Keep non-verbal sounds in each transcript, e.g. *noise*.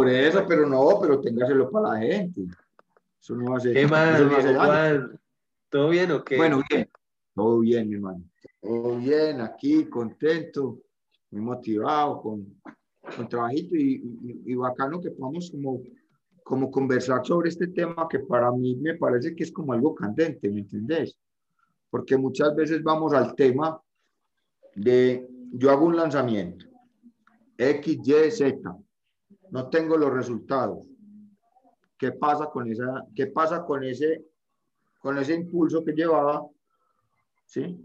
Por eso, pero no, pero téngaselo para la gente. Eso no va a ser. ¿Qué *laughs* más, no hace. Juan? ¿Todo bien o qué? Bueno, bien. Todo bien, mi hermano. Todo bien, aquí, contento, muy motivado, con, con trabajito y, y, y bacano que podamos como, como conversar sobre este tema que para mí me parece que es como algo candente, ¿me entendés? Porque muchas veces vamos al tema de yo hago un lanzamiento, X, Y, Z, no tengo los resultados. ¿Qué pasa con esa, qué pasa con ese, con ese impulso que llevaba? ¿Sí?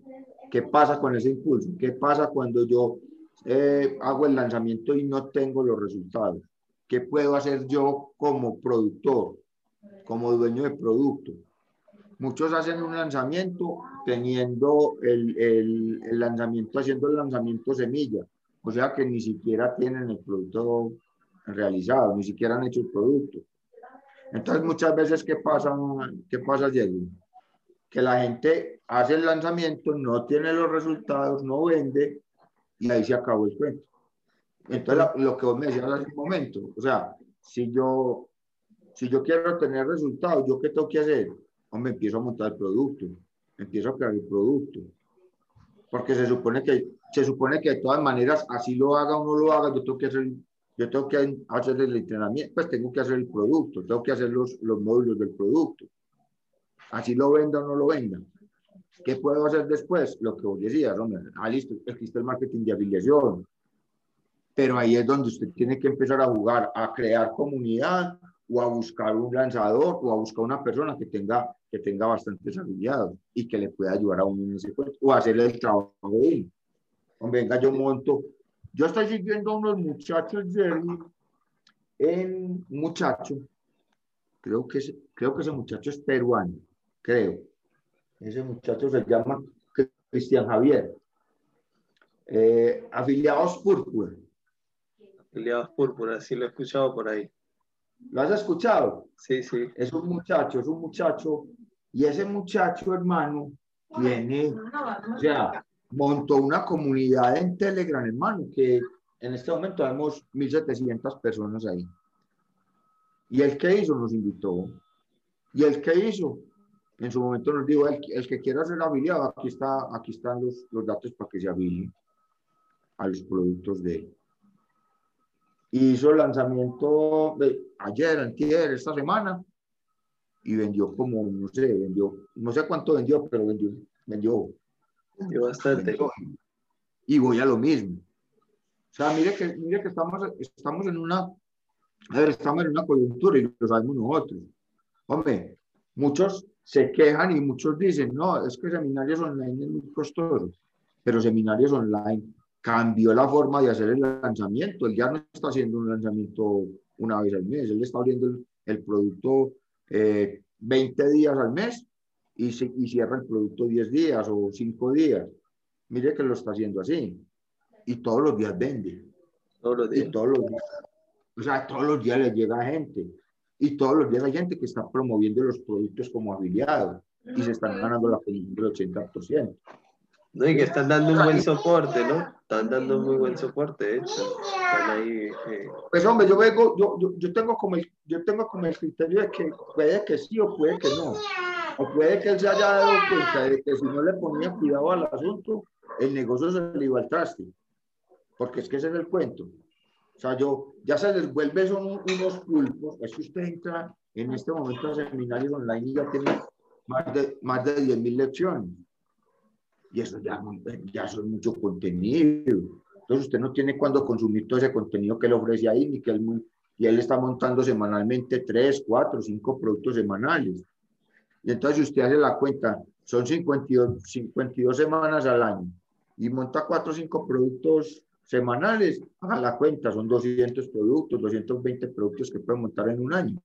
¿Qué pasa con ese impulso? ¿Qué pasa cuando yo eh, hago el lanzamiento y no tengo los resultados? ¿Qué puedo hacer yo como productor, como dueño de producto? Muchos hacen un lanzamiento teniendo el, el, el lanzamiento, haciendo el lanzamiento semilla, o sea que ni siquiera tienen el producto realizado, ni siquiera han hecho el producto. Entonces, muchas veces, ¿qué pasa, qué pasa Diego? Que la gente hace el lanzamiento, no tiene los resultados, no vende, y ahí se acabó el cuento. Entonces, lo que vos me decías hace un momento, o sea, si yo, si yo quiero tener resultados, ¿yo qué tengo que hacer? Hombre, empiezo a montar el producto, empiezo a crear el producto. Porque se supone que, se supone que de todas maneras, así lo haga o no lo haga, yo tengo que hacer yo tengo que hacer el entrenamiento, pues tengo que hacer el producto, tengo que hacer los, los módulos del producto. Así lo venda o no lo venda. ¿Qué puedo hacer después? Lo que vos decías, hombre, ah, listo, existe el marketing de afiliación. Pero ahí es donde usted tiene que empezar a jugar, a crear comunidad o a buscar un lanzador o a buscar una persona que tenga, que tenga bastantes afiliados y que le pueda ayudar a uno en ese cuento o hacer el trabajo de él. Hombre, venga, yo monto yo estoy siguiendo a unos muchachos, Jerry, en un muchacho, creo que, ese, creo que ese muchacho es peruano, creo. Ese muchacho se llama Cristian Javier. Eh, afiliados Púrpura. Afiliados Púrpura, sí lo he escuchado por ahí. ¿Lo has escuchado? Sí, sí. Es un muchacho, es un muchacho, y ese muchacho, hermano, tiene, o sea, montó una comunidad en Telegram, hermano, que en este momento tenemos 1.700 personas ahí. Y el que hizo nos invitó. Y el que hizo, en su momento nos dijo, el, el que quiera ser afiliado, aquí, está, aquí están los, los datos para que se afilie a los productos de él. Hizo el lanzamiento de ayer, antier, esta semana, y vendió como, no sé, vendió, no sé cuánto vendió, pero vendió, vendió Vendió bastante. Y voy a lo mismo. O sea, mire que, mire que estamos, estamos en una, a ver, estamos en una coyuntura y lo sabemos nosotros. Hombre, muchos se quejan y muchos dicen, no, es que seminarios online es muy costoso, pero seminarios online cambió la forma de hacer el lanzamiento. Él ya no está haciendo un lanzamiento una vez al mes, él está abriendo el, el producto eh, 20 días al mes y, se, y cierra el producto 10 días o 5 días. Mire que lo está haciendo así. Y todos los días vende. Todos los días. Y todos los días. O sea, todos los días le llega gente. Y todos los días hay gente que está promoviendo los productos como afiliados. Y se están ganando la comisión del 80%. No, y que están dando un buen soporte, ¿no? Están dando muy buen soporte, de hecho. Están ahí. Eh. Pues hombre, yo vengo, yo, yo, yo, tengo como el, yo tengo como el criterio de que puede que sí o puede que no. O puede que él se haya dado cuenta de que si no le ponía cuidado al asunto, el negocio se le iba al traste. Porque es que ese es el cuento. O sea, yo, ya se les vuelve son unos pulpos. Es que usted entra en este momento a seminarios online y ya tiene más de, más de 10 mil lecciones. Y eso ya, ya son mucho contenido. Entonces usted no tiene cuándo consumir todo ese contenido que le ofrece ahí, ni que él, y él está montando semanalmente 3, 4, 5 productos semanales. Y entonces usted hace la cuenta, son 52, 52 semanas al año y monta 4 o 5 productos semanales, haga la cuenta, son 200 productos, 220 productos que puede montar en un año.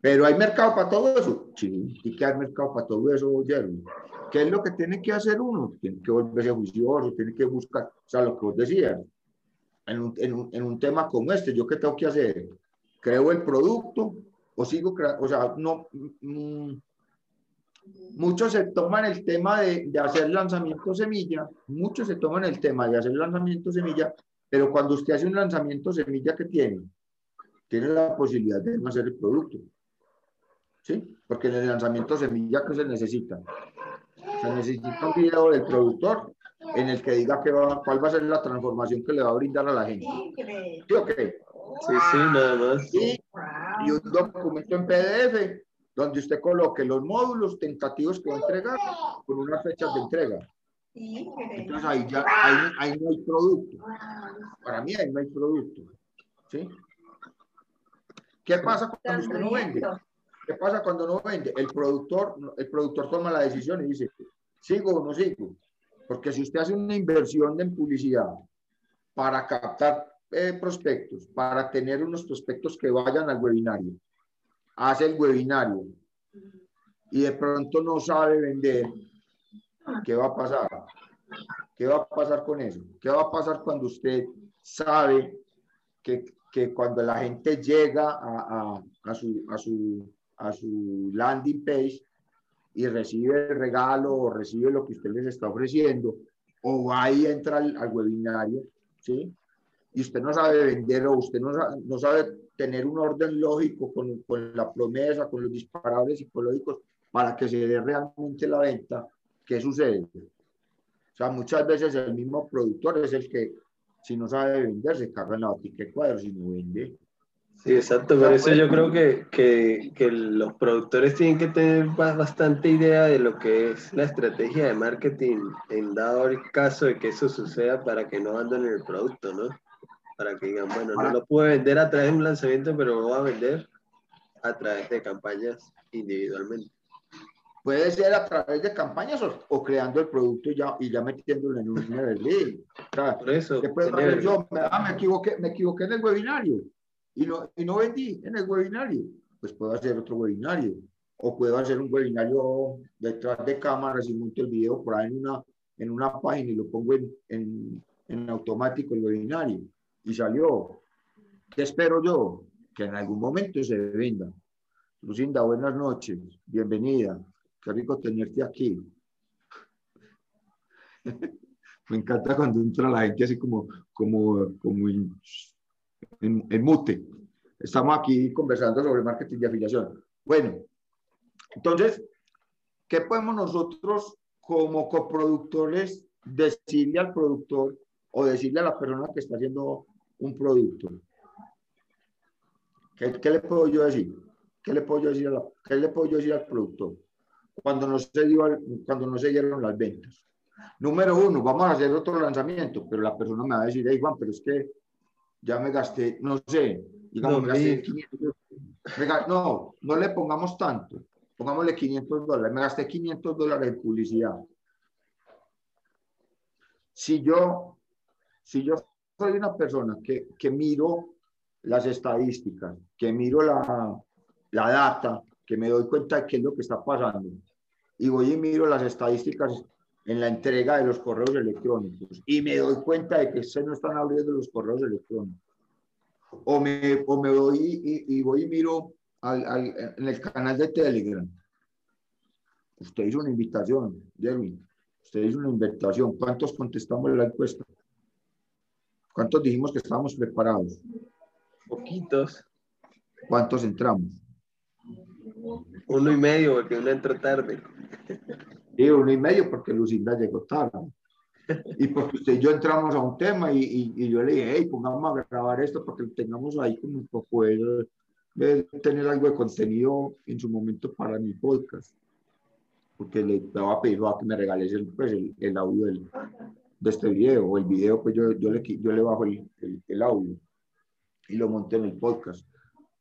Pero hay mercado para todo eso. Sí, sí que hay mercado para todo eso, Jeremy. ¿Qué es lo que tiene que hacer uno? Tiene que volverse juicioso, tiene que buscar, o sea, lo que vos decías, en un, en un, en un tema como este, ¿yo qué tengo que hacer? ¿Creo el producto o sigo creando? O sea, no... Mmm, muchos se toman el tema de, de, hacer lanzamiento semilla, muchos se toman el tema de hacer lanzamiento semilla, pero cuando usted hace un lanzamiento semilla, ¿qué tiene? tiene la posibilidad de no hacer el producto. ¿Sí? Porque en el lanzamiento semilla, que se necesita? Se necesita un video del productor en el que diga que va, cuál va a ser la transformación que le va a brindar a la gente. ¿Sí o qué? Sí, sí, nada más. Y, y un documento en PDF donde usted coloque los módulos tentativos que va a entregar con unas fechas de entrega. Entonces ahí ya ahí, no hay producto. Para mí ahí no hay producto. ¿Sí? ¿Qué pasa cuando usted no vende? ¿Qué pasa cuando no vende? El productor, el productor toma la decisión y dice, ¿sigo o no sigo? Porque si usted hace una inversión en publicidad para captar eh, prospectos, para tener unos prospectos que vayan al webinario, hace el webinario y de pronto no sabe vender, ¿qué va a pasar? ¿Qué va a pasar con eso? ¿Qué va a pasar cuando usted sabe que, que cuando la gente llega a, a, su, a, su, a su landing page y recibe el regalo o recibe lo que usted les está ofreciendo, o ahí entra al, al webinario, ¿sí? Y usted no sabe vender o usted no sabe, no sabe tener un orden lógico con, con la promesa, con los disparadores psicológicos para que se dé realmente la venta, ¿qué sucede? O sea, muchas veces el mismo productor es el que, si no sabe vender, se caga en la batica de cuadros y no vende. Sí, exacto. Por eso yo creo que, que, que, los productores tienen que tener bastante idea de lo que es la estrategia de marketing en dado el caso de que eso suceda para que no abandonen el producto, ¿no? Para que digan, bueno, no lo puedo vender a través de un lanzamiento, pero lo voy a vender a través de campañas individualmente. Puede ser a través de campañas o, creando el producto y ya, y ya metiéndolo en un *laughs* nivel. O Por eso. yo, ah, me, equivoqué, me equivoqué en el webinario y no, y no vendí en el webinario. Pues puedo hacer otro webinario. O puedo hacer un webinario detrás de cámaras y monto el video por ahí en una, en una página y lo pongo en, en, en automático el webinario. Y salió. ¿Qué espero yo? Que en algún momento se venda. Lucinda, buenas noches. Bienvenida. Qué rico tenerte aquí. *laughs* Me encanta cuando entra la gente así como, como, como en, mute. Estamos aquí conversando sobre marketing de afiliación. Bueno, entonces, ¿qué podemos nosotros como coproductores decirle al productor o decirle a la persona que está haciendo un producto? ¿Qué, le puedo yo decir? ¿Qué le puedo decir, ¿Qué le puedo yo decir al productor? cuando no se, dio, cuando no se dieron las ventas. Número uno, vamos a hacer otro lanzamiento, pero la persona me va a decir, hey Juan, pero es que ya me gasté, no sé, digamos, no, me gasté 500, no, no le pongamos tanto, pongámosle 500 dólares, me gasté 500 dólares en publicidad. Si yo, si yo soy una persona que, que miro las estadísticas, que miro la, la data, que me doy cuenta de qué es lo que está pasando. Y voy y miro las estadísticas en la entrega de los correos electrónicos y me doy cuenta de que se no están abriendo los correos electrónicos. O me, o me voy y, voy y miro al, al, en el canal de Telegram. Usted hizo una invitación, Jeremy. Usted hizo una invitación. ¿Cuántos contestamos la encuesta? ¿Cuántos dijimos que estábamos preparados? Poquitos. ¿Cuántos entramos? Uno y medio, porque uno entró tarde. Sí, uno y medio, porque Lucinda llegó tarde. Y porque usted y yo entramos a un tema y, y, yo le dije, hey, pongamos a grabar esto para que tengamos ahí como un poco de, tener algo de contenido en su momento para mi podcast. Porque le daba a pedir a que me regales el, pues, el, audio del, de este video, o el video, pues yo, yo, le, yo le bajo el, el audio y lo monté en el podcast.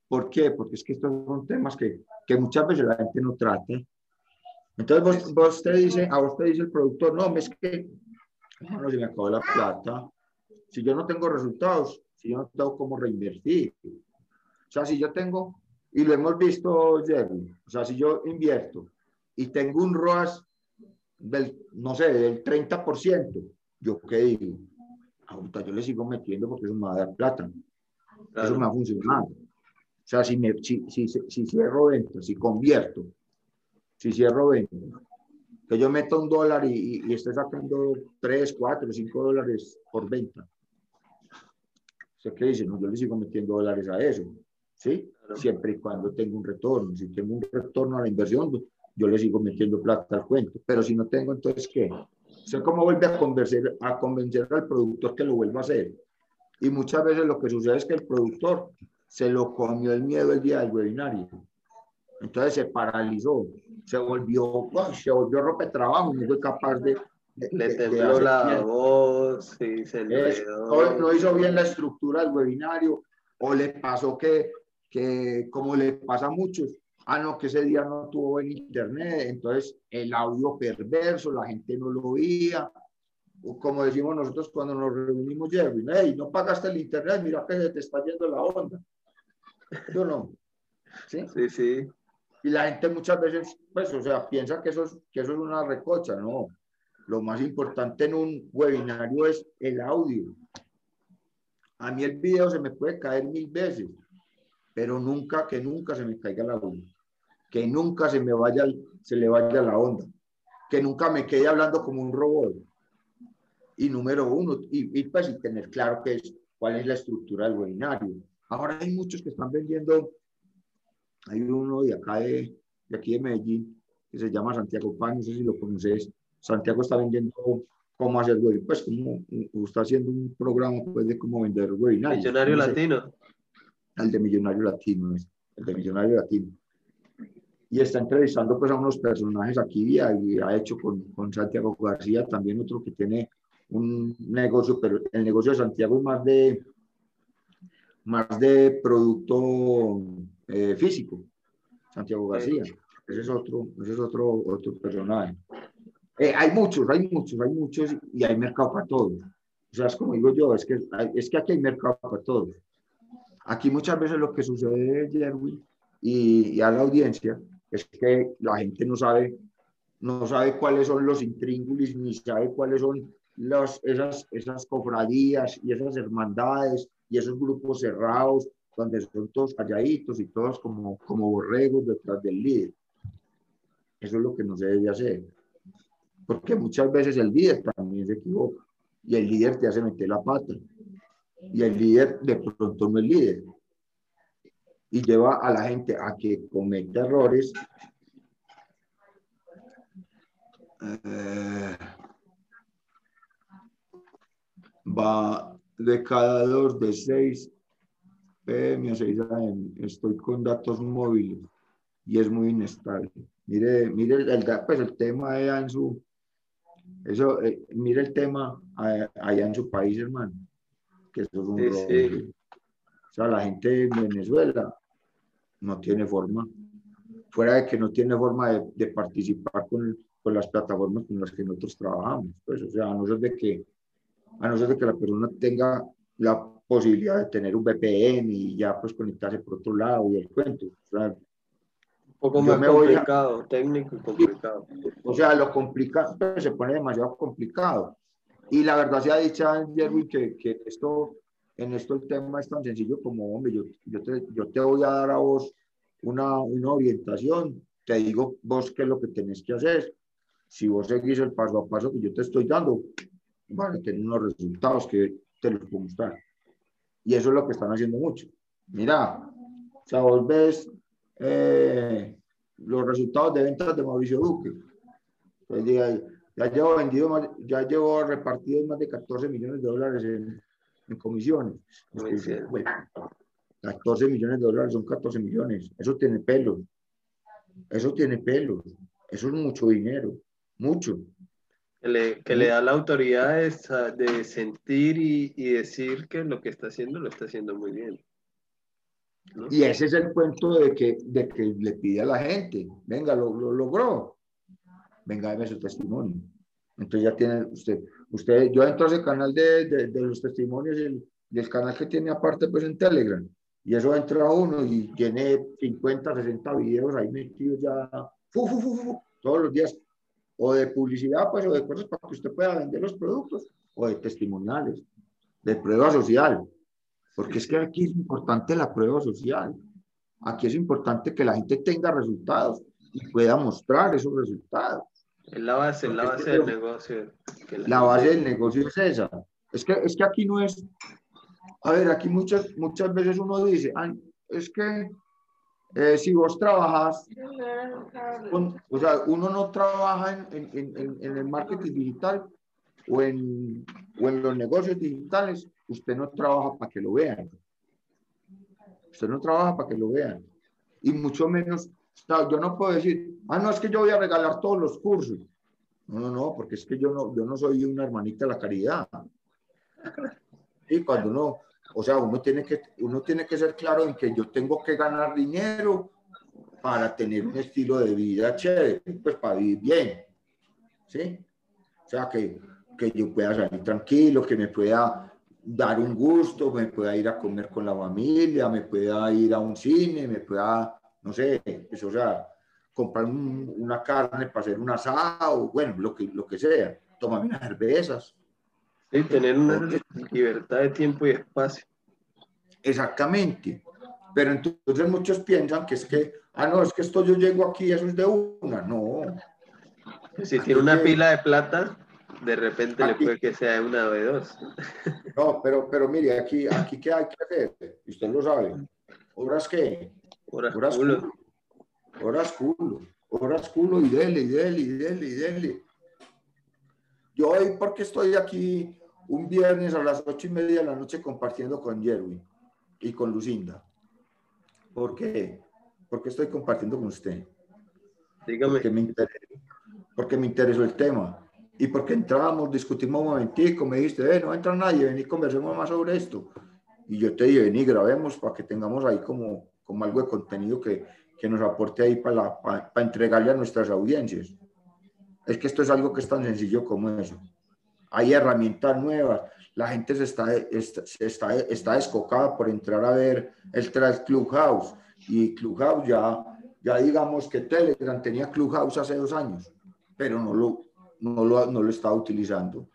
¿Por qué? Porque es que estos son temas que, que muchas veces la gente no trata. Entonces vos, te dice, a vos te dice el productor, no, es que no se me acabó la plata. Si yo no tengo resultados, si yo no tengo cómo reinvertir. O sea, si yo tengo, y lo hemos visto, Jerry, o sea, si yo invierto y tengo un ROAS del, no sé, del 30%, ¿yo qué digo? Ahorita yo le sigo metiendo porque eso me va a dar plata. Eso me va a funcionar. O sea, si, me, si, si, si cierro venta, si convierto, si cierro venta, que yo meto un dólar y, y, esté sacando 3, 4, 5 dólares por venta. ¿Usted qué dice? No, yo le sigo metiendo dólares a eso. ¿sí? Siempre y cuando tengo un retorno. Si tengo un retorno a la inversión, yo le sigo metiendo plata al cuento. Pero si no tengo, entonces, ¿qué? Sea, ¿cómo vuelve a convencer, a convencer al productor que lo vuelva a hacer? Y muchas veces lo que sucede es que el productor se lo comió el miedo el día del webinario. Entonces se paralizó, se volvió, se volvió rope trabajo, no fue capaz de... Le tembló la voz, y se no hizo bien la estructura del webinario, o le pasó que, que, como le pasa a muchos, ah, no, que ese día no tuvo buen internet, entonces el audio perverso, la gente no lo oía, como decimos nosotros cuando nos reunimos, Jerry, hey, no pagaste el internet, mira que se te está yendo la onda. Yo no. ¿Sí? Sí, sí. Y la gente muchas veces, pues, o sea, piensa que eso es, que eso es una recocha, no. Lo más importante en un webinario es el audio. A mí el video se me puede caer mil veces, pero nunca, que nunca se me caiga la onda. Que nunca se me vaya, se le vaya la onda. Que nunca me quede hablando como un robot. Y número uno, y, y pues y tener claro que es, cuál es la estructura del webinario. Ahora hay muchos que están vendiendo hay uno de acá de, de aquí de Medellín que se llama Santiago Pan, no sé si lo conoces. Santiago está vendiendo cómo hacer web, pues como está haciendo un programa pues, de cómo vender webinarios. Millonario Latino. El de Millonario Latino, el de Millonario Latino. Y está entrevistando pues a unos personajes aquí y ha, hecho con, con Santiago García también otro que tiene un negocio, pero el negocio de Santiago es más de más de producto eh, físico, Santiago García. Ese es otro, ese es otro, otro personaje. Eh, hay muchos, hay muchos, hay muchos y hay mercado para todos. O sea, es como digo yo, es que, es que aquí hay mercado para todos. Aquí muchas veces lo que sucede, Jerry, y, y a la audiencia, es que la gente no sabe, no sabe cuáles son los intríngulis, ni sabe cuáles son las, esas, esas cofradías y esas hermandades y esos grupos cerrados donde son todos calladitos y todos como, como borregos detrás del líder. Eso es lo que no se debe hacer. Porque muchas veces el líder también se equivoca y el líder te hace meter la pata. Y el líder de pronto no es líder. Y lleva a la gente a que cometa errores. Eh, va de cada dos de seis PM a 6 AM, estoy con datos móviles y es muy inestable. Mire, mire el, pues el tema allá en su, eso, eh, mire el tema allá en su país, hermano, que eso es un sí, O sea, la gente de Venezuela no tiene forma, fuera de que no tiene forma de, de participar con, con, las plataformas con las que nosotros trabajamos, pues, o sea, a no ser de que, a no ser de que la persona tenga la posibilidad de tener un VPN y ya pues conectarse por otro lado y el cuento. O sea, un poco más complicado, técnico y complicado. O sea, lo complicado pues, se pone demasiado complicado. Y la verdad se ha dicho, Jerry, que, que esto, en esto el tema es tan sencillo como, hombre, yo, yo, te, yo te voy a dar a vos una, una orientación, te digo vos qué es lo que tenés que hacer. Si vos seguís el paso a paso que yo te estoy dando, van a tener unos resultados que te los puedo mostrar. Y eso es lo que están haciendo mucho. Mira, o sea, vos ves eh, los resultados de ventas de Mauricio Duque. Pues, ya, ya, llevo vendido más, ya llevo repartido más de 14 millones de dólares en, en comisiones. 14 millones de dólares son 14 millones. Eso tiene pelos. Eso tiene pelos. Eso es mucho dinero. Mucho que le, que le da la autoridad de, de sentir y, y, decir que lo que está haciendo lo está haciendo muy bien. Y ese es el cuento de que, de que le pide a la gente, venga, lo, lo logró, venga, dame su testimonio. Entonces ya tiene usted, usted, yo entro a ese canal de, de, de los testimonios el, del canal que tiene aparte pues en Telegram, y eso entra uno y tiene 50, 60 videos ahí metidos ya, fu, fu, fu, todos los días o de publicidad, pues, o de cosas para que usted pueda vender los productos, o de testimoniales, de prueba social, porque es que aquí es importante la prueba social. Aquí es importante que la gente tenga resultados y pueda mostrar esos resultados. La base, la base del negocio. La, base del negocio es esa. Es que, es que aquí no es, a ver, aquí muchas, muchas veces uno dice, es que eh, si vos trabajas, o sea, uno no trabaja en, en, en, el marketing digital o en, o en los negocios digitales, usted no trabaja para que lo vean. Usted no trabaja para que lo vean. Y mucho menos, yo no puedo decir, ah, no, es que yo voy a regalar todos los cursos. No, no, no, porque es que yo no, yo no soy una hermanita de la caridad. Y cuando uno, o sea, uno tiene, que, uno tiene que ser claro en que yo tengo que ganar dinero para tener un estilo de vida chévere, pues para vivir bien. ¿Sí? O sea, que, que yo pueda salir tranquilo, que me pueda dar un gusto, me pueda ir a comer con la familia, me pueda ir a un cine, me pueda, no sé, pues, o sea, comprar una carne para hacer un asado, bueno, lo que, lo que sea, tomar unas cervezas. Y tener una libertad de tiempo y espacio. Exactamente. Pero entonces muchos piensan que es que, ah, no, es que esto yo llego aquí, eso es de una. No. Si tiene una pila de plata, de repente le puede que sea una o de dos. No, pero, pero mire, aquí, aquí ¿qué hay que hacer? Usted lo sabe. ¿Horas qué? Horas, Horas culo. culo. Horas culo. Horas culo y dele, y dele, y dele, y dele. Yo hoy, porque estoy aquí un viernes a las ocho y media de la noche compartiendo con Jerwin y con Lucinda. ¿Por qué? Porque estoy compartiendo con usted. Dígame. Porque me, interesó, porque me interesó el tema. Y porque entramos, discutimos un momentico, me dijiste, eh, no entra nadie, vení, conversemos más sobre esto. Y yo te dije, vení, grabemos para que tengamos ahí como, como algo de contenido que, que nos aporte ahí para, para, para entregarle a nuestras audiencias. Es que esto es algo que es tan sencillo como eso hay herramientas nuevas. La gente se está, está, está, descocada por entrar a ver el Clubhouse. Y Clubhouse ya, ya digamos que Telegram tenía Clubhouse hace dos años, pero no lo, no lo, no lo estaba utilizando.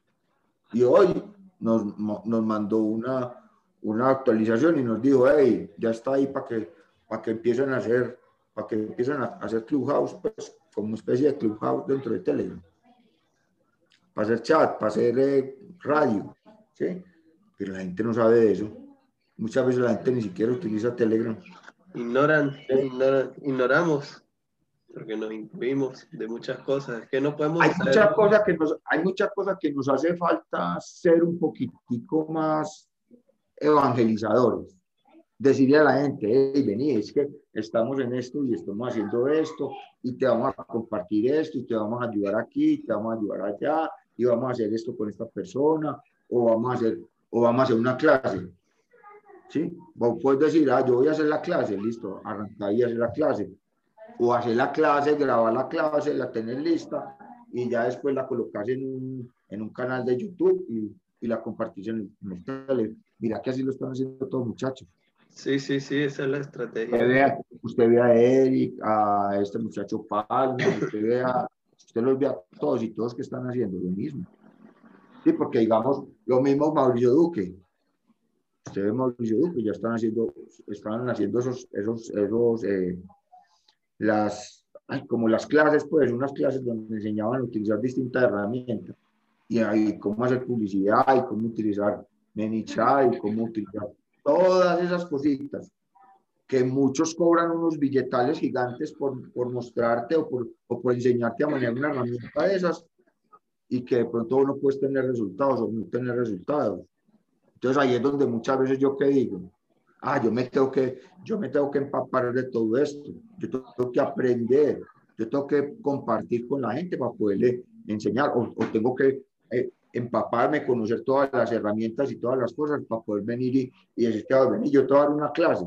Y hoy nos, nos mandó una, una actualización y nos dijo, hey, ya está ahí para que, para que empiecen a hacer, para que empiecen a hacer Clubhouse, pues como especie de Clubhouse dentro de Telegram para hacer chat, para hacer eh, radio, ¿sí? Pero la gente no sabe de eso. Muchas veces la gente ni siquiera utiliza Telegram. Ignoran, ignoramos, porque nos incluimos de muchas cosas. que no podemos hay, muchas cosas que nos, hay muchas cosas que nos hace falta ser un poquitico más evangelizadores. Decirle a la gente, hey, vení, es que estamos en esto y estamos haciendo esto y te vamos a compartir esto y te vamos a ayudar aquí, te vamos a ayudar allá y vamos a hacer esto con esta persona, o vamos a hacer, o vamos a hacer una clase. ¿Sí? Vos puedes decir, ah, yo voy a hacer la clase, listo, arrancar y hacer la clase. O hacer la clase, grabar la clase, la tener lista y ya después la colocas en un, en un canal de YouTube y, y la compartís en el, tele. Mira que así lo están haciendo todos muchachos. Sí, sí, sí, esa es la estrategia. Usted vea, usted ve a Eric, a este muchacho Palma, usted vea Usted los ve a todos y todos que están haciendo lo mismo. Sí, porque digamos, lo mismo Mauricio Duque. Usted ve Mauricio Duque, ya están haciendo, están haciendo esos, esos, esos, eh, las, como las clases, pues, unas clases donde enseñaban a utilizar distintas herramientas. Y ahí cómo hacer publicidad, y cómo utilizar ManyChat, y cómo utilizar todas esas cositas que muchos cobran unos billetales gigantes por, por mostrarte o por, o por enseñarte a manejar una herramienta de esas y que de pronto uno puede tener resultados o no tener resultados. Entonces ahí es donde muchas veces yo que digo, ah, yo me tengo que, yo me tengo que empapar de todo esto, yo tengo que aprender, yo tengo que compartir con la gente para poderle enseñar o, o tengo que empaparme, conocer todas las herramientas y todas las cosas para poder venir y, y decir que venir, yo te voy a dar una clase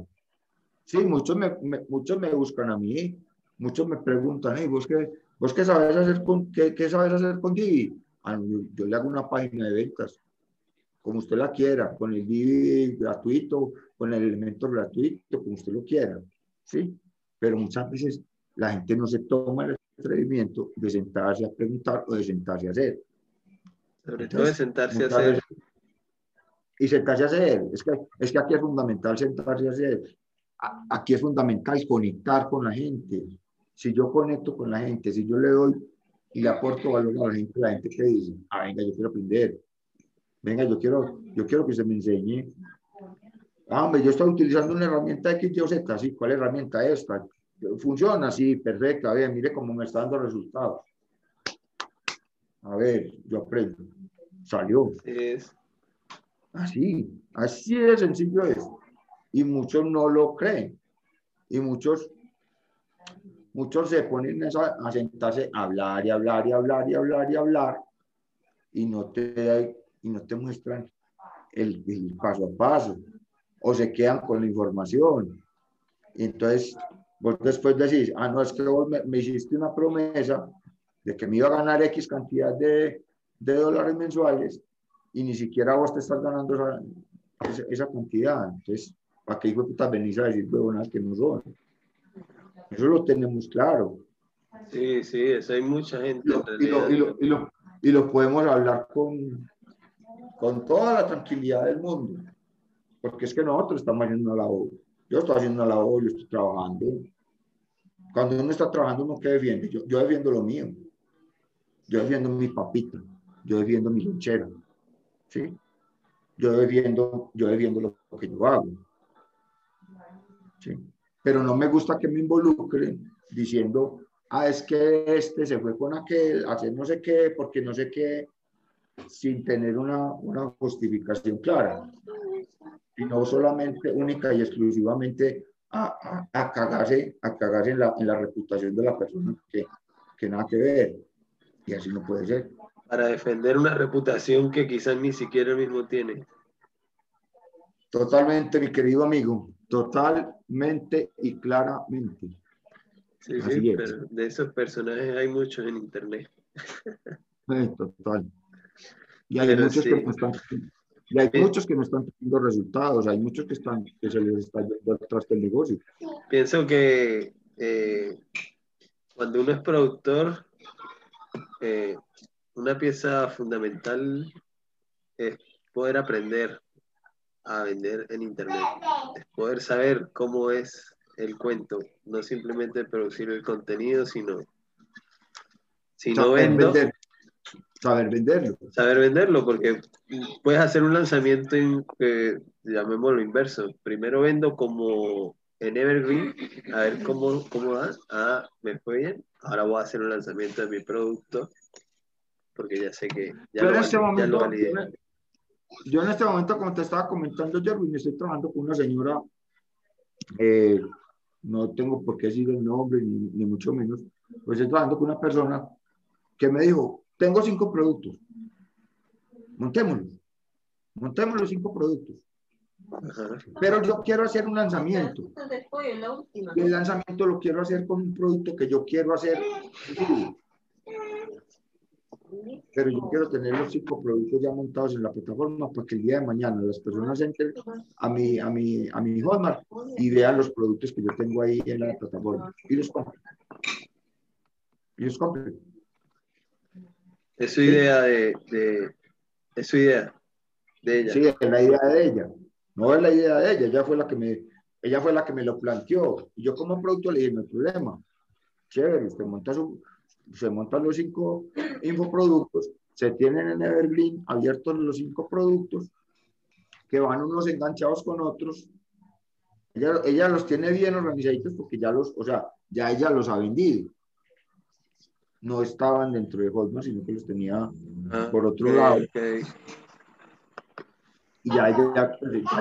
Sí, muchos me, muchos me buscan a mí, muchos me preguntan, hey, ¿vos qué, vos qué sabes hacer con, qué, qué sabes hacer con Divi? Ah, yo, le hago una página de ventas, como usted la quiera, con el Divi gratuito, con el elemento gratuito, como usted lo quiera, ¿sí? Pero muchas veces la gente no se toma el atrevimiento de sentarse a preguntar o de sentarse a hacer. Sobre todo de sentarse a hacer. y sentarse a hacer. Es que, es que aquí es fundamental sentarse a hacer aquí es fundamental conectar con la gente. Si yo conecto con la gente, si yo le doy y le aporto valor a la gente, la gente que dice, ah, venga, yo quiero aprender. Venga, yo quiero, yo quiero que se me enseñe. Ah, hombre, yo estoy utilizando una herramienta X, Y Z, sí, ¿cuál herramienta es esta? Funciona, sí, perfecto, a ver, mire cómo me está dando resultados. A ver, yo aprendo. Salió. Es. Así, así de sencillo es. Y muchos no lo creen. Y muchos, muchos se ponen a, sentarse a hablar y hablar y hablar y hablar y hablar y no te, y no te muestran el, el paso a paso o se quedan con la información. Y entonces, vos después decís, ah, no, es que vos me, hiciste una promesa de que me iba a ganar X cantidad de, de dólares mensuales y ni siquiera vos te estás ganando esa, esa, cantidad. Entonces, ¿para qué hijo puta venís a decir huevonas que no son? Eso lo tenemos claro. Sí, sí, eso hay mucha gente. Y lo, y lo, y lo, y lo podemos hablar con, con toda la tranquilidad del mundo porque es que nosotros estamos haciendo una labor. Yo estoy haciendo una labor, yo estoy trabajando. Cuando uno está trabajando, uno qué defiende. Yo, yo defiendo lo mío. Yo defiendo mi papita. Yo defiendo mi lonchera. ¿Sí? Yo defiendo, yo defiendo lo que yo hago. ¿Sí? Pero no me gusta que me involucren diciendo, ah, es que este se fue con aquel, hacer no sé qué, porque no sé qué, sin tener una, una justificación clara y no solamente única y exclusivamente a, a, cagarse, a cagarse en, la, en la reputación de la persona que, que nada que ver. Y así no puede ser. Para defender una reputación que quizás ni siquiera el mismo tiene. Totalmente, mi querido amigo, totalmente y claramente. Sí, sí, pero de esos personajes hay muchos en internet. total. Y hay muchos que están y hay muchos que no están teniendo resultados, hay muchos que, están, que se les está yendo atrás del negocio. Pienso que eh, cuando uno es productor, eh, una pieza fundamental es poder aprender a vender en Internet, es poder saber cómo es el cuento, no simplemente producir el contenido, sino si no vendo, Saber venderlo. Saber venderlo, porque puedes hacer un lanzamiento, en, eh, llamémoslo inverso. Primero vendo como en Evergreen, a ver cómo, cómo va. Ah, me fue bien. Ahora voy a hacer un lanzamiento de mi producto, porque ya sé que ya, lo, este validé. Yo en este momento, como te estaba comentando, Jerwin, estoy trabajando con una señora, eh, no tengo por qué decir el nombre, ni, ni mucho menos, pues estoy trabajando con una persona que me dijo, tengo cinco productos. Montémoslos. Montemos los cinco productos. Pero yo quiero hacer un lanzamiento. Y el lanzamiento lo quiero hacer con un producto que yo quiero hacer. Pero yo quiero tener los cinco productos ya montados en la plataforma para que el día de mañana las personas entren a mi, a mi, a mi Hotmart y vean los productos que yo tengo ahí en la plataforma y los compren. Y los compren. Es su idea de, de, es su idea de ella. Sí, es la idea de ella. No es la idea de ella, ella fue la que me, ella fue la que me lo planteó. Y yo como producto le dije, no hay problema. Chévere, usted monta su, se montan los cinco infoproductos, se tienen en Evergreen abiertos los cinco productos, que van unos enganchados con otros. Ella, ella los tiene bien organizaditos porque ya los, o sea, ya ella los ha vendido no estaban dentro de Hotmart, sino que los tenía ah, por otro lado. Y ya ella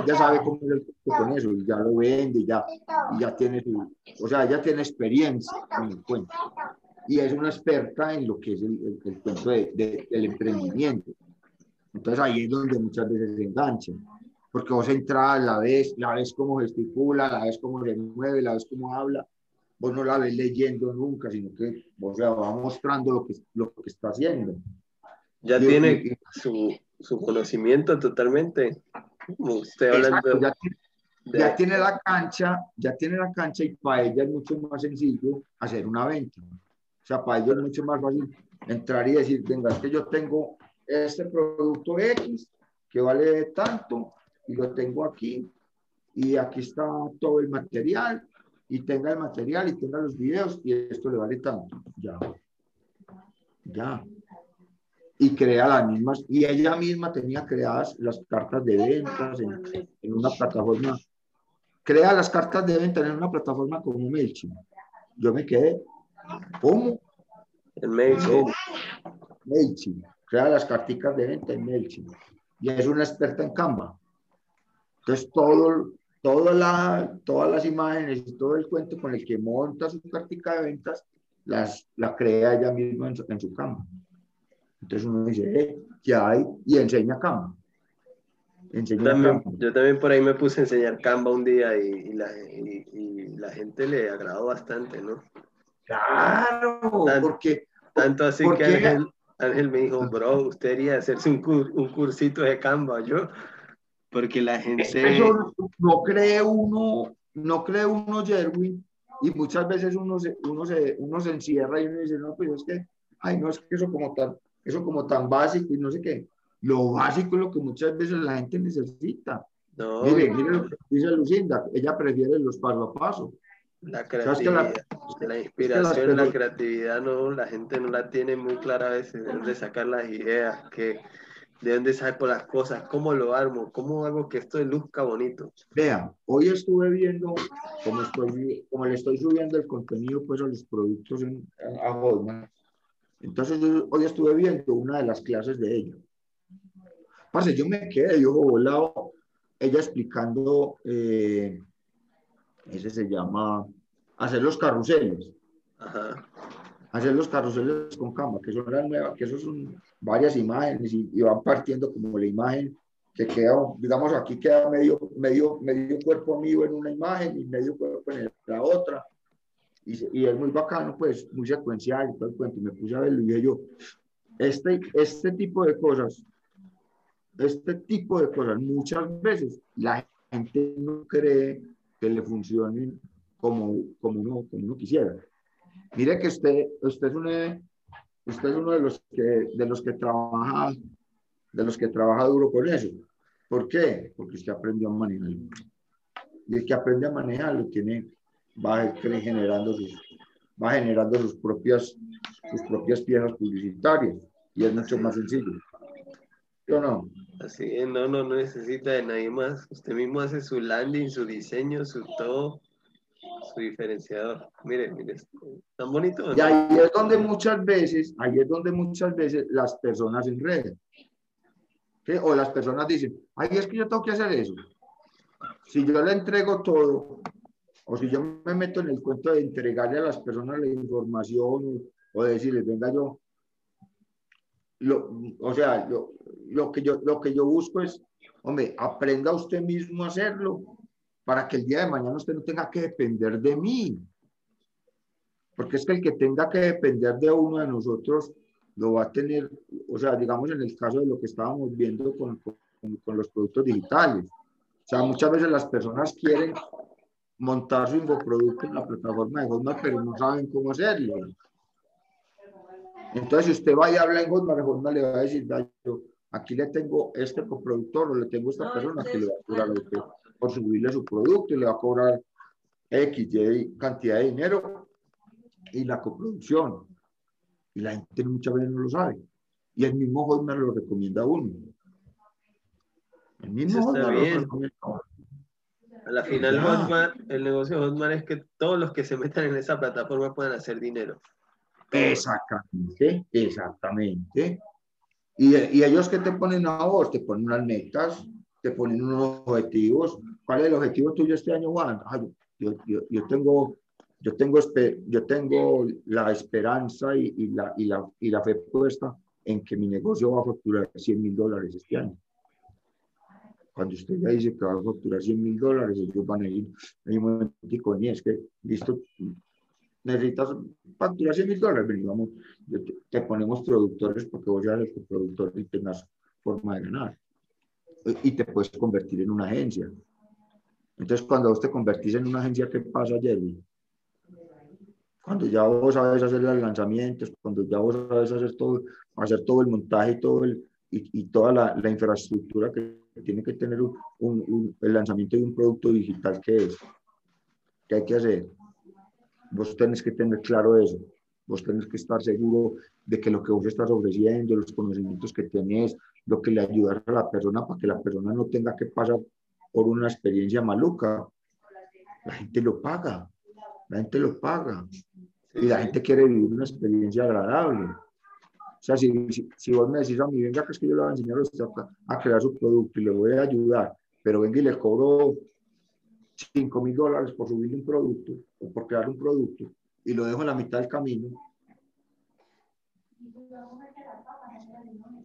ya, sabe cómo es el con eso, y ya lo vende, ya, y ya tiene su, o sea, ya tiene experiencia en el cuento. Y es una experta en lo que es el, el, cuento de, del emprendimiento. Entonces ahí es donde muchas veces se enganchan. Porque vos entras, la ves, la ves cómo gesticula, la ves cómo se mueve, la ves cómo habla, vos no la ves leyendo nunca, sino que o sea, va mostrando lo que, lo que está haciendo. Ya tiene su, su, conocimiento totalmente. Usted hablando ya, tiene la cancha, ya tiene la cancha y para ella es mucho más sencillo hacer una venta. O sea, para ella es mucho más fácil entrar y decir, venga, es que yo tengo este producto X que vale tanto y lo tengo aquí y aquí está todo el material y tenga el material y tenga los videos y esto le vale tanto. Ya. Ya. Y crea las mismas, y ella misma tenía creadas las cartas de ventas en, en una plataforma, crea las cartas de venta en una plataforma como MailChimp. Yo me quedé, ¿cómo? El MailChimp. MailChimp, crea las carticas de venta en MailChimp, y es una experta en Canva. Entonces, todo, toda la, todas las imágenes y todo el cuento con el que monta su cartica de ventas, las, la crea ella misma en su, en su Canva. Entonces uno dice, eh, ¿qué hay? Y enseña Canva. Enseña también, Canva. Yo también por ahí me puse a enseñar Canva un día y, y, la, y, y la, gente le agradó bastante, ¿no? Claro, porque... Tanto así porque, que Ángel, Ángel, me dijo, bro, usted debería hacerse un, cur, un cursito de Canva. Yo, porque la gente... Eso no cree uno, no cree uno, Jerwin, y muchas veces uno se, uno, se, uno se encierra y uno dice, no, pues es que, ay, no, es que eso como tal eso como tan básico y no sé qué. Lo básico es lo que muchas veces la gente necesita. No. Mire, mire lo que dice Lucinda, ella prefiere los paso a paso. La creatividad, la, la, inspiración, la, la, creatividad, no, la gente no la tiene muy clara a veces, de dónde sacar las ideas, que, de dónde saco las cosas, cómo lo armo, cómo hago que esto luzca bonito. Vean, hoy estuve viendo, como, estoy, como le estoy subiendo el contenido pues a los productos en, a Hotmart, entonces yo hoy estuve viendo una de las clases de ella. Parce, yo me quedé, yo volado, ella explicando, eh, ese se llama, hacer los carruseles. Ajá. Hacer los carruseles con cama, que son las nuevas, que eso son varias imágenes y, y, van partiendo como la imagen que queda, digamos, aquí queda medio, medio, medio cuerpo mío en una imagen y medio cuerpo en la otra y, y, es muy bacano, pues, muy secuencial y todo el cuento. Y me puse a verlo y dije yo, este, este tipo de cosas, este tipo de cosas, muchas veces la gente no cree que le funcionen como, como, uno, como uno quisiera. Mire que usted, usted, es, una, usted es uno de los, que, de los que trabaja de los que trabaja duro con eso. ¿Por qué? Porque usted aprendió a manejarlo. Y el que aprende a manejarlo tiene va generando sus, va generando sus propias, sus propias piezas publicitarias y es mucho más sencillo. ¿Sí o no? Así no, no, no necesita de nadie más. Usted mismo hace su landing, su diseño, su todo, su diferenciador. Mire, mire, tan bonito. Y ahí es donde muchas veces, ahí es donde muchas veces las personas enredan. ¿sí? O las personas dicen, ay, es que yo tengo que hacer eso. Si yo le entrego todo, o si yo me meto en el cuento de entregarle a las personas la información o, decirles, venga yo, lo, o sea, lo, lo, que yo, lo que yo busco es, hombre, aprenda usted mismo a hacerlo para que el día de mañana usted no tenga que depender de mí. Porque es que el que tenga que depender de uno de nosotros lo va a tener, o sea, digamos en el caso de lo que estábamos viendo con, con, con los productos digitales. O sea, muchas veces las personas quieren montar su infoproducto en la plataforma de Hotmart, pero no saben cómo hacerlo. Entonces, si usted va y habla en Hotmart, Hotmart le va a decir, yo aquí le tengo este coproductor o le tengo esta persona que le va a cobrar usted por subirle su producto y le va a cobrar X, Y cantidad de dinero y la coproducción. Y la gente muchas veces no lo sabe. Y el mismo Hotmart lo recomienda a uno. El mismo Hotmart lo recomienda a uno. A la final, Hotmart, el negocio de Hotmart es que todos los que se metan en esa plataforma puedan hacer dinero. Exactamente, exactamente. Y, y ellos que te ponen a vos, te ponen unas metas, te ponen unos objetivos. ¿Cuál es el objetivo tuyo este año, Juan? yo, yo, yo, tengo, yo, tengo, yo tengo la esperanza y, y, la, y, la, y la fe puesta en que mi negocio va a facturar 100 mil dólares este año. Cuando usted ya dice que va a facturar 100 mil dólares, ellos van a ir en un momentico, ni es que, listo, necesitas facturar 100 mil dólares, vamos, te, te, ponemos productores porque vos ya eres productor y tengas forma de ganar. Y te puedes convertir en una agencia. Entonces, cuando vos te convertís en una agencia, ¿qué pasa, Jerry? Cuando ya vos sabes hacer los lanzamientos, cuando ya vos sabes hacer todo, hacer todo el montaje y, todo el, y, y toda la, la infraestructura que tiene que tener un, un, el lanzamiento de un producto digital que es. ¿Qué hay que hacer? Vos tenés que tener claro eso. Vos tenés que estar seguro de que lo que vos estás ofreciendo, los conocimientos que tenés, lo que le ayuda a la persona para que la persona no tenga que pasar por una experiencia maluca. La gente lo paga, la gente lo paga. Y la gente quiere vivir una experiencia agradable. O sea, si, vos me decís a mí, venga, que es que yo le voy a enseñar a crear su producto y le voy a ayudar, pero venga y le cobro 5 mil dólares por subir un producto o por crear un producto y lo dejo en la mitad del camino.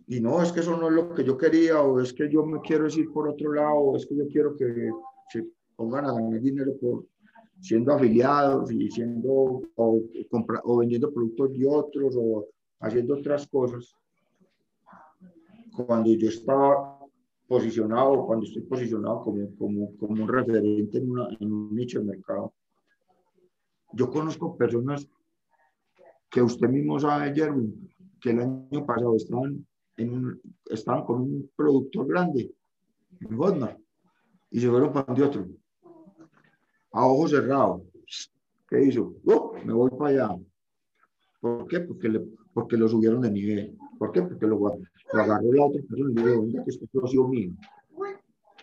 Y no, es que eso no es lo que yo quería, o es que yo me quiero ir por otro lado, o es que yo quiero que se pongan a ganar dinero por siendo afiliados y siendo o, o vendiendo productos de otros o haciendo otras cosas. Cuando yo estaba posicionado, cuando estoy posicionado como, como, como un referente en, una, en un nicho de mercado, yo conozco personas que usted mismo sabe, Jeremy, que el año pasado estaban, en estaban con un productor grande, en Godmar, y se fueron para otro, a ojos cerrados. ¿Qué hizo? ¡Oh! me voy para allá. ¿Por qué? Porque, le, porque lo subieron de nivel. ¿Por qué? Porque lo, lo agarró la otra persona y le dijo, venga, que es socio mío.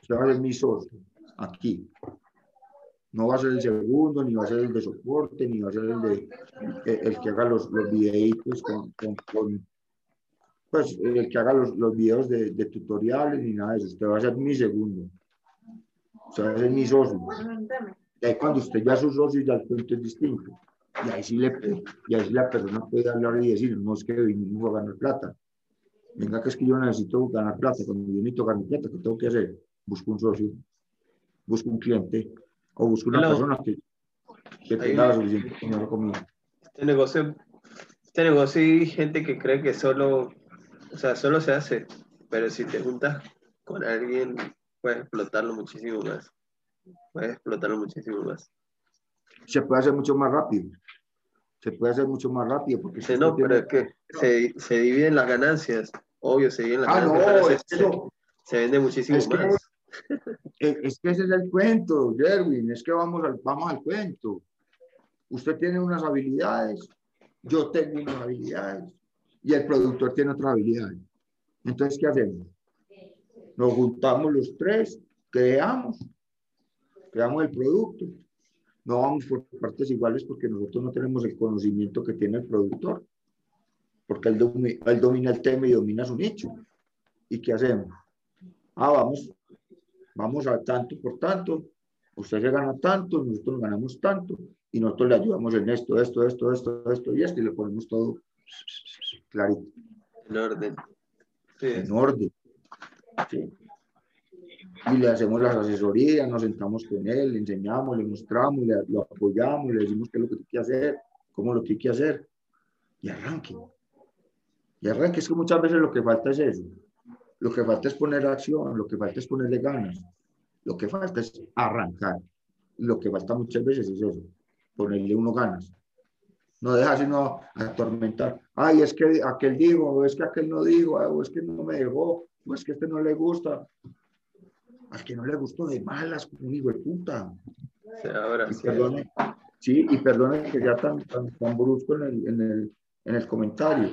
Usted va a ser mi socio, aquí no va a ser el segundo, ni va a ser el de soporte, ni va a ser el de el, que haga los, los videitos con, con, pues el que haga los, los videos de, de, tutoriales ni nada de eso. Usted va a ser mi segundo. Usted va a ser mi socio. Y ahí cuando usted ya es su socio, ya el punto es distinto. Y ahí sí, le, y ahí sí la persona puede hablar y decir, no es que vinimos a ganar plata. Venga, que es que yo necesito ganar plata. Cuando yo necesito ganar plata, ¿qué tengo que hacer? Busco un socio, busco un cliente, o busco una persona que, que tenga la suficiente comida. Este negocio, este negocio hay gente que cree que solo, o sea, solo se hace, pero si te juntas con alguien, puedes explotarlo muchísimo más. Puedes explotarlo muchísimo más. Se puede hacer mucho más rápido. Se puede hacer mucho más rápido. Porque sí, no, pero es que se, se, dividen las ganancias. Obvio, se dividen las ah, ganancias. No, se, vende muchísimo más. *laughs* Es que ese es el cuento, Jerwin, es que vamos al, vamos al cuento. Usted tiene unas habilidades, yo tengo unas habilidades y el productor tiene otras habilidades. Entonces, ¿qué hacemos? Nos juntamos los tres, creamos, creamos el producto. No vamos por partes iguales porque nosotros no tenemos el conocimiento que tiene el productor, porque él, domina, él domina el tema y domina su nicho. ¿Y qué hacemos? Ah, vamos vamos a tanto por tanto, usted se gana tanto, nosotros ganamos tanto, y nosotros le ayudamos en esto, esto, esto, esto, esto y esto, y le ponemos todo clarito. En orden. En orden. Sí. Y le hacemos las asesorías, nos sentamos con él, le enseñamos, le mostramos, le, lo apoyamos, le decimos qué es lo que tiene que hacer, cómo lo tiene que hacer, y arranque. Y arranque, es que muchas veces lo que falta es eso, lo que falta es poner acción, lo que falta es ponerle ganas, lo que falta es arrancar. Lo que falta muchas veces es eso, ponerle uno ganas. No deja sino atormentar. Ay, es que aquel dijo, o es que aquel no dijo, o es que no me dejó, o es que este no le gusta. Al que no le gustó de malas, como hijo de puta. ahora y perdone, sí, y perdone que ya tan, tan, brusco en el, en, el, en el comentario,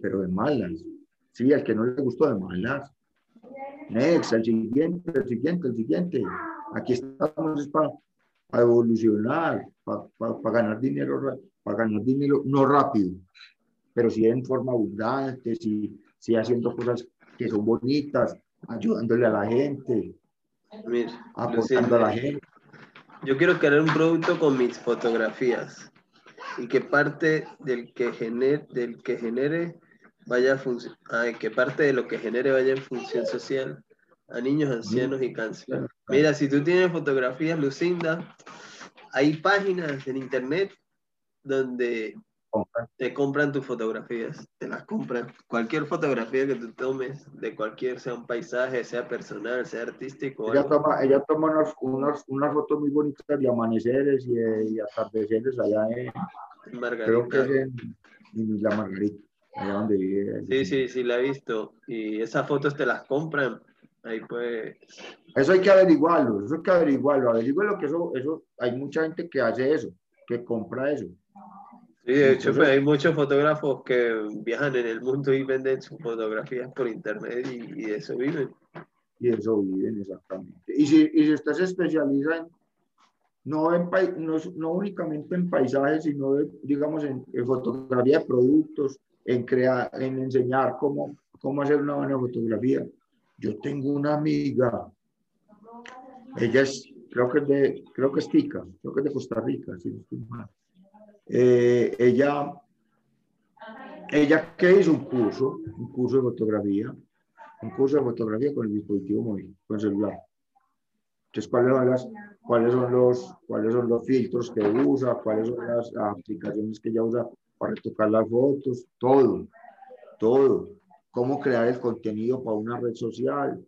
pero de malas. Sí, al que no le gustó de malas. Next, el siguiente, el siguiente, el siguiente. Aquí estamos para, evolucionar, para, ganar dinero, para ganar dinero no rápido, pero sí en forma abundante, sí, sí haciendo cosas que son bonitas, ayudándole a la gente, aportando a la gente. Yo quiero crear un producto con mis fotografías y que parte del que genere, del que genere vaya Ay, que parte de lo que genere vaya en función social a niños, ancianos y cáncer. Mira, si tú tienes fotografías, Lucinda, hay páginas en internet donde te compran tus fotografías, te las compran. Cualquier fotografía que tú tomes, de cualquier, sea un paisaje, sea personal, sea artístico. Ella toma, ella toma unas, unas, fotos muy bonitas de amaneceres y, y atardeceres allá en, Margarita. Creo que es en la Margarita. Sí, sí, sí, la he visto. Y esas fotos te las compran. Ahí pues. Eso hay que averiguarlo, eso hay que averiguarlo. Averigüe lo que eso, eso, hay mucha gente que hace eso, que compra eso. Sí, de hecho, pues, hay muchos fotógrafos que viajan en el mundo y venden sus fotografías por internet y, de eso viven. Y eso viven, exactamente. Y si, y si usted se especializa en, no, en, no, no únicamente en paisajes, sino, digamos, en, fotografía de productos, en, crear, en enseñar cómo, cómo hacer una buena fotografía. Yo tengo una amiga, ella es, creo que es de, creo que es tica, creo que es de Costa Rica, si no estoy mal eh, ella, ella que hizo un curso, un curso de fotografía, un curso de fotografía con el dispositivo móvil, con el celular. Entonces, ¿cuáles son, las, cuáles, son los, ¿cuáles son los filtros que usa? ¿Cuáles son las aplicaciones que ella usa para tocar las fotos? Todo, todo. Cómo crear el contenido para una red social.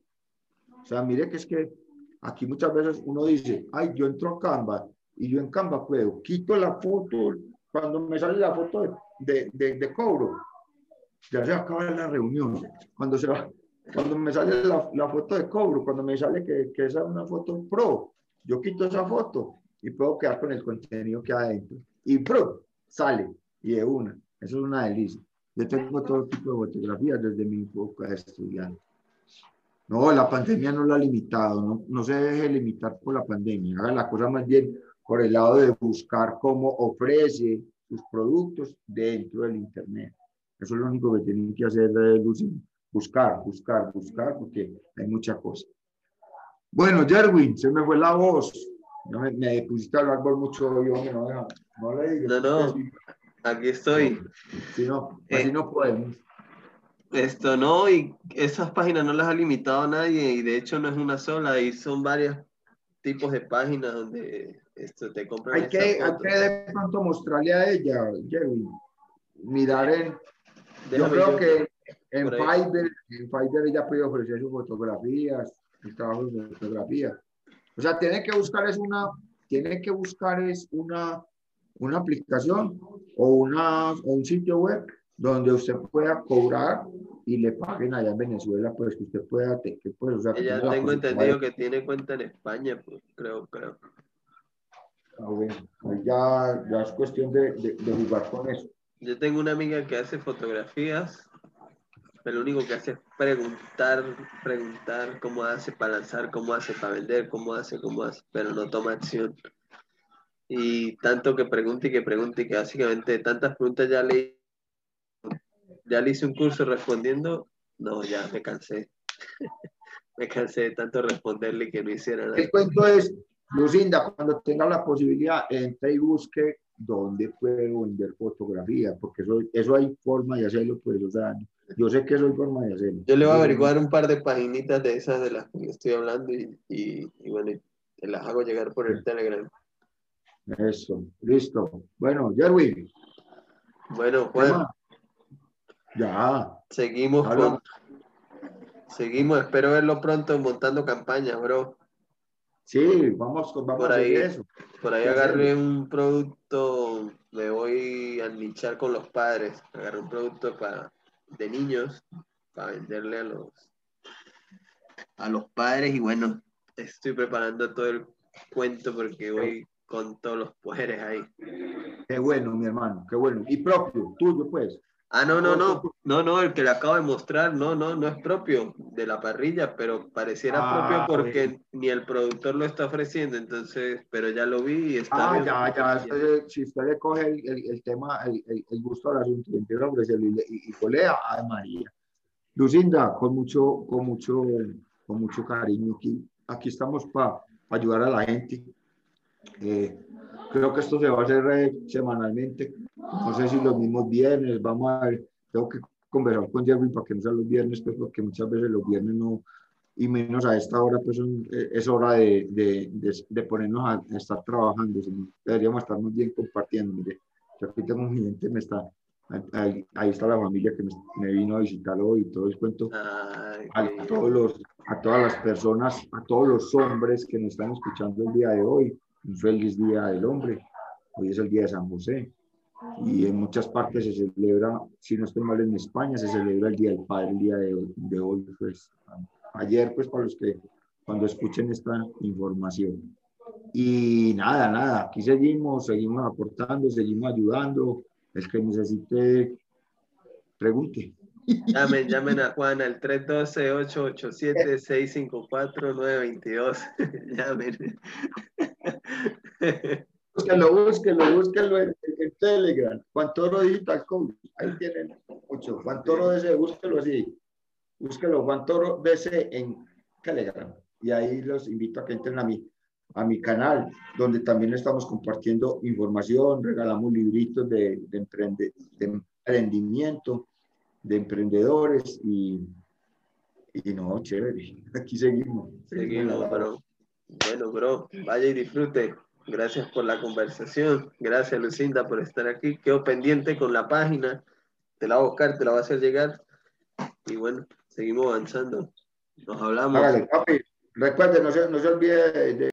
O sea, mire que es que aquí muchas veces uno dice, ay, yo entro a Canva y yo en Canva puedo, quito la foto, cuando me sale la foto de, de, de cobro, ya se acaba la reunión. Cuando, se va, cuando me sale la, la, foto de cobro, cuando me sale que, que esa es una foto pro, yo quito esa foto y puedo quedar con el contenido que hay adentro. Y pro, sale, y de una. Eso es una delicia. Yo tengo todo tipo de fotografías desde mi época de estudiante. No, la pandemia no la ha limitado, no, no se deje limitar por la pandemia, haga la cosa más bien por el lado de buscar cómo ofrece sus productos dentro del Internet. Eso es lo único que tienen que hacer, eh, Lucy. Buscar, buscar, buscar, porque hay mucha cosa. Bueno, Jerwin, se me fue la voz. No me, me pusiste a hablar por mucho, yo no, no, no le digo. No, no, aquí estoy. Si no, así eh, no podemos. Esto no, y esas páginas no las ha limitado a nadie, y de hecho no es una sola, y son varios tipos de páginas donde esto te. Hay que, hay que de pronto mostrarle a ella, Jerry, mirar en. yo creo que en Fiverr, en Fiverr ella puede ofrecer sus fotografías, el trabajo de fotografía. O sea, tiene que buscar es una, tiene que buscar es una, una aplicación o, una, o un sitio web donde usted pueda cobrar y le paguen allá en Venezuela, pues que usted pueda, que, pues, o sea, ya tengo entendido que tiene cuenta en España, pues, creo, creo. Ah, ya, ya es cuestión de, de, jugar con eso. Yo tengo una amiga que hace fotografías, pero lo único que hace es preguntar, preguntar cómo hace para lanzar, cómo hace para vender, cómo hace, cómo hace, pero no toma acción. Y tanto que pregunte y que pregunte y que básicamente tantas preguntas ya le, ya le hice un curso respondiendo, no, ya me cansé. *laughs* me cansé de tanto responderle que no hiciera nada. El cuento es, Lucinda, cuando tenga la posibilidad, entre y busque dónde puedo vender fotografía, porque eso, eso hay forma de hacerlo, pues, o sea, yo sé que eso hay forma de hacerlo. Yo le voy a averiguar un par de paginitas de esas de las que estoy hablando y, y, bueno, te las hago llegar por el Telegram. Eso, listo. Bueno, Jerwin. Bueno, Juan. Ya. Seguimos Seguimos, espero verlo pronto montando campaña, bro. Sí, vamos, vamos por ahí, a eso. Por ahí agarré un producto, me voy a nichar con los padres. Agarré un producto para, de niños para venderle a los, a los padres y bueno, estoy preparando todo el cuento porque voy con todos los poderes ahí. Qué bueno, mi hermano, qué bueno. Y propio, tuyo pues. Ah, no, no, no, no, no, el que le acabo de mostrar, no, no, no es propio de la parrilla, pero pareciera propio ah, porque ni el productor lo está ofreciendo, entonces, pero ya lo vi y está. Ah, ya, ya, si usted le coge el, el, tema, el, el, gusto al asunto, empieza a ofrecerlo y, y, y colea a María. Lucinda, con mucho, con mucho, con mucho cariño aquí, aquí estamos para ayudar a la gente. Eh, creo que esto se va a hacer eh, semanalmente no sé si los mismos viernes, vamos a ver, tengo que conversar con Jerry para que no sean los viernes, pues porque muchas veces los viernes no, y menos a esta hora, pues eh, es hora de, de, de, ponernos a, estar trabajando, deberíamos estar muy bien compartiendo, mire, yo aquí tengo un cliente, me está, ahí, ahí está la familia que me, vino a visitar hoy, y todo el cuento, a, todos los, a todas las personas, a todos los hombres que nos están escuchando el día de hoy, un feliz día del hombre, hoy es el día de San José, y en muchas partes se celebra, si no estoy mal en España, se celebra el Día del Padre, el día de, de hoy, pues ayer, pues para los que cuando escuchen esta información. Y nada, nada, aquí seguimos, seguimos aportando, seguimos ayudando. El que necesite, pregunte. Llamen, llamen a *laughs* Juan al 312-887-654-922. *laughs* llamen. Búsquenlo, búsquenlo, búsquenlo en, Telegram. Juan Toro Digital Coach. Ahí tienen mucho. Juan Toro DC, búsquenlo así. Búsquenlo, Juan Toro DC en Telegram. Y ahí los invito a que entren a mi, a mi canal, donde también estamos compartiendo información, regalamos libritos de, de, emprende, de emprendimiento, de emprendedores y, y no, chévere. *laughs* Aquí seguimos. Seguimos, bro. Bueno, bro, vaya y disfrute. Gracias por la conversación. Gracias, Lucinda, por estar aquí. Quedo pendiente con la página. Te la voy a buscar, te la voy a hacer llegar. Y bueno, seguimos avanzando. Nos hablamos. Recuerden, no se, no se olvide de